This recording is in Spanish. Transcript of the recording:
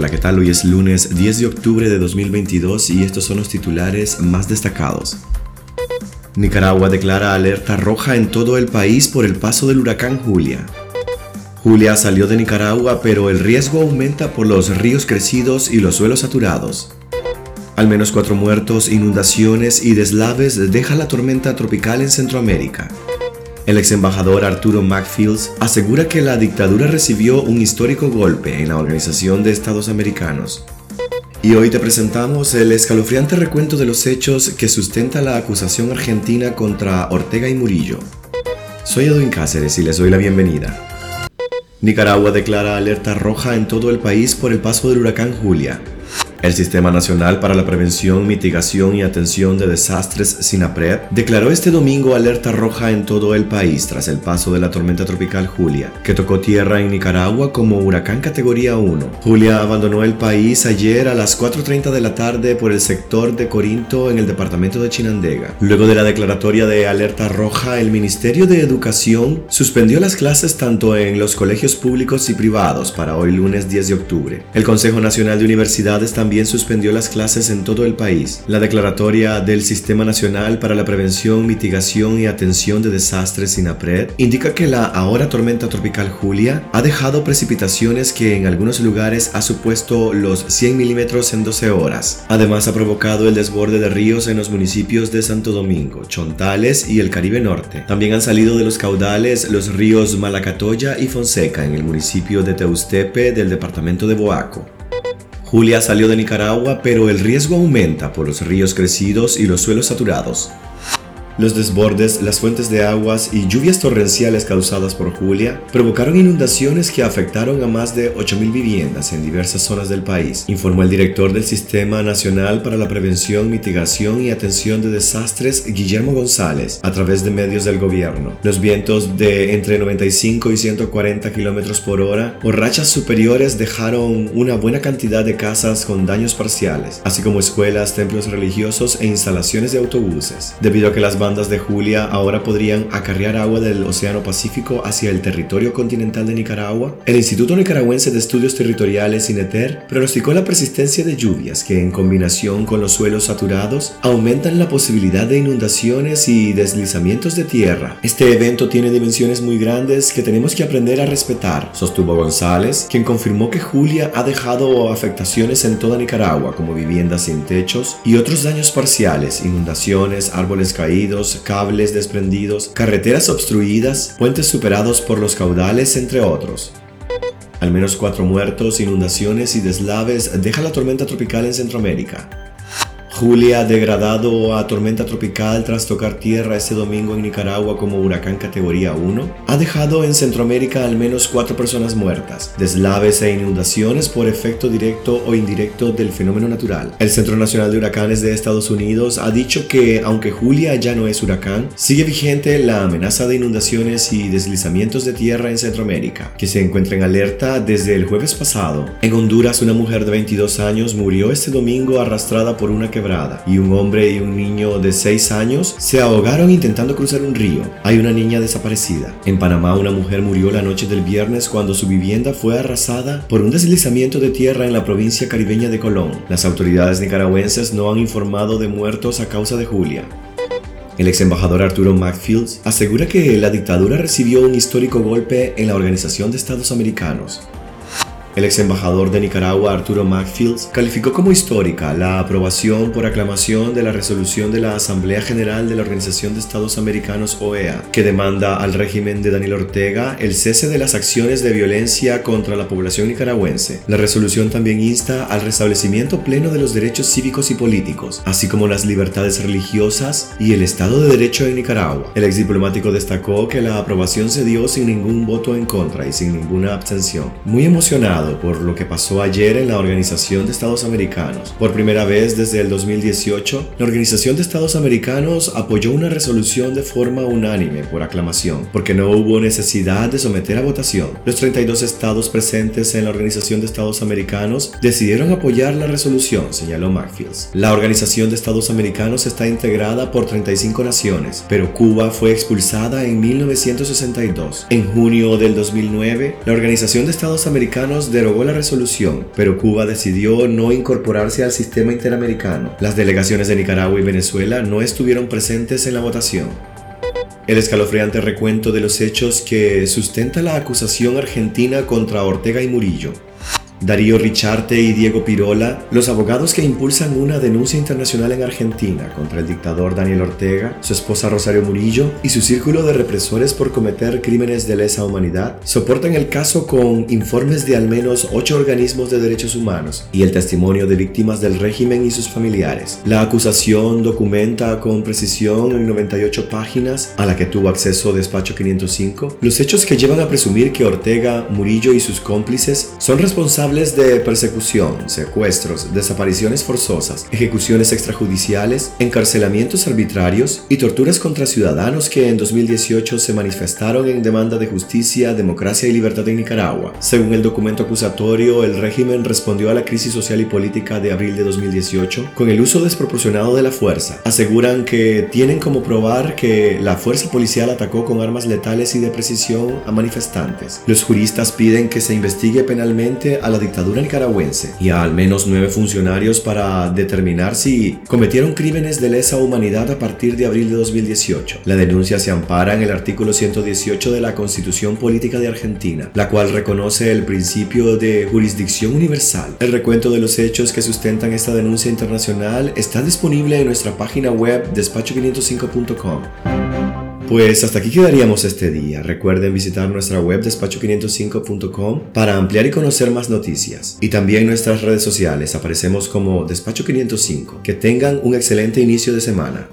Hola, ¿qué tal? Hoy es lunes 10 de octubre de 2022 y estos son los titulares más destacados. Nicaragua declara alerta roja en todo el país por el paso del huracán Julia. Julia salió de Nicaragua, pero el riesgo aumenta por los ríos crecidos y los suelos saturados. Al menos cuatro muertos, inundaciones y deslaves deja la tormenta tropical en Centroamérica. El ex embajador Arturo Macfields asegura que la dictadura recibió un histórico golpe en la Organización de Estados Americanos. Y hoy te presentamos el escalofriante recuento de los hechos que sustenta la acusación argentina contra Ortega y Murillo. Soy Edwin Cáceres y les doy la bienvenida. Nicaragua declara alerta roja en todo el país por el paso del huracán Julia. El Sistema Nacional para la Prevención, Mitigación y Atención de Desastres, SINAPRED, declaró este domingo alerta roja en todo el país tras el paso de la tormenta tropical Julia, que tocó tierra en Nicaragua como huracán categoría 1. Julia abandonó el país ayer a las 4.30 de la tarde por el sector de Corinto en el departamento de Chinandega. Luego de la declaratoria de alerta roja, el Ministerio de Educación suspendió las clases tanto en los colegios públicos y privados para hoy lunes 10 de octubre. El Consejo Nacional de Universidades también también suspendió las clases en todo el país. La declaratoria del Sistema Nacional para la Prevención, Mitigación y Atención de Desastres SINAPRED indica que la ahora tormenta tropical Julia ha dejado precipitaciones que en algunos lugares ha supuesto los 100 milímetros en 12 horas. Además ha provocado el desborde de ríos en los municipios de Santo Domingo, Chontales y el Caribe Norte. También han salido de los caudales los ríos Malacatoya y Fonseca en el municipio de Teustepe del departamento de Boaco. Julia salió de Nicaragua, pero el riesgo aumenta por los ríos crecidos y los suelos saturados. Los desbordes, las fuentes de aguas y lluvias torrenciales causadas por Julia provocaron inundaciones que afectaron a más de 8.000 viviendas en diversas zonas del país, informó el director del Sistema Nacional para la Prevención, Mitigación y Atención de Desastres, Guillermo González, a través de medios del gobierno. Los vientos de entre 95 y 140 km por hora o rachas superiores dejaron una buena cantidad de casas con daños parciales, así como escuelas, templos religiosos e instalaciones de autobuses, debido a que las bandas de Julia ahora podrían acarrear agua del Océano Pacífico hacia el territorio continental de Nicaragua, el Instituto Nicaragüense de Estudios Territoriales INETER pronosticó la persistencia de lluvias que en combinación con los suelos saturados aumentan la posibilidad de inundaciones y deslizamientos de tierra. Este evento tiene dimensiones muy grandes que tenemos que aprender a respetar, sostuvo González, quien confirmó que Julia ha dejado afectaciones en toda Nicaragua como viviendas sin techos y otros daños parciales, inundaciones, árboles caídos, cables desprendidos, carreteras obstruidas, puentes superados por los caudales, entre otros. Al menos cuatro muertos, inundaciones y deslaves deja la tormenta tropical en Centroamérica. Julia, degradado a tormenta tropical tras tocar tierra este domingo en Nicaragua como huracán categoría 1, ha dejado en Centroamérica al menos cuatro personas muertas, deslaves e inundaciones por efecto directo o indirecto del fenómeno natural. El Centro Nacional de Huracanes de Estados Unidos ha dicho que, aunque Julia ya no es huracán, sigue vigente la amenaza de inundaciones y deslizamientos de tierra en Centroamérica, que se encuentra en alerta desde el jueves pasado. En Honduras, una mujer de 22 años murió este domingo arrastrada por una quebrada y un hombre y un niño de 6 años se ahogaron intentando cruzar un río. Hay una niña desaparecida. En Panamá una mujer murió la noche del viernes cuando su vivienda fue arrasada por un deslizamiento de tierra en la provincia caribeña de Colón. Las autoridades nicaragüenses no han informado de muertos a causa de Julia. El ex embajador Arturo Macfields asegura que la dictadura recibió un histórico golpe en la Organización de Estados Americanos. El ex embajador de Nicaragua, Arturo Macfields, calificó como histórica la aprobación por aclamación de la resolución de la Asamblea General de la Organización de Estados Americanos OEA, que demanda al régimen de Daniel Ortega el cese de las acciones de violencia contra la población nicaragüense. La resolución también insta al restablecimiento pleno de los derechos cívicos y políticos, así como las libertades religiosas y el Estado de Derecho en Nicaragua. El ex diplomático destacó que la aprobación se dio sin ningún voto en contra y sin ninguna abstención. Muy emocionado, por lo que pasó ayer en la Organización de Estados Americanos. Por primera vez desde el 2018, la Organización de Estados Americanos apoyó una resolución de forma unánime por aclamación, porque no hubo necesidad de someter a votación. Los 32 estados presentes en la Organización de Estados Americanos decidieron apoyar la resolución, señaló Macfields. La Organización de Estados Americanos está integrada por 35 naciones, pero Cuba fue expulsada en 1962. En junio del 2009, la Organización de Estados Americanos Derogó la resolución, pero Cuba decidió no incorporarse al sistema interamericano. Las delegaciones de Nicaragua y Venezuela no estuvieron presentes en la votación. El escalofriante recuento de los hechos que sustenta la acusación argentina contra Ortega y Murillo Darío Richarte y Diego Pirola, los abogados que impulsan una denuncia internacional en Argentina contra el dictador Daniel Ortega, su esposa Rosario Murillo y su círculo de represores por cometer crímenes de lesa humanidad, soportan el caso con informes de al menos ocho organismos de derechos humanos y el testimonio de víctimas del régimen y sus familiares. La acusación documenta con precisión en 98 páginas, a la que tuvo acceso Despacho 505, los hechos que llevan a presumir que Ortega, Murillo y sus cómplices son responsables de persecución, secuestros, desapariciones forzosas, ejecuciones extrajudiciales, encarcelamientos arbitrarios y torturas contra ciudadanos que en 2018 se manifestaron en demanda de justicia, democracia y libertad en Nicaragua. Según el documento acusatorio, el régimen respondió a la crisis social y política de abril de 2018 con el uso desproporcionado de la fuerza. Aseguran que tienen como probar que la fuerza policial atacó con armas letales y de precisión a manifestantes. Los juristas piden que se investigue penalmente a la dictadura nicaragüense y a al menos nueve funcionarios para determinar si cometieron crímenes de lesa humanidad a partir de abril de 2018. La denuncia se ampara en el artículo 118 de la Constitución Política de Argentina, la cual reconoce el principio de jurisdicción universal. El recuento de los hechos que sustentan esta denuncia internacional está disponible en nuestra página web despacho505.com. Pues hasta aquí quedaríamos este día. Recuerden visitar nuestra web despacho505.com para ampliar y conocer más noticias. Y también nuestras redes sociales aparecemos como Despacho505. Que tengan un excelente inicio de semana.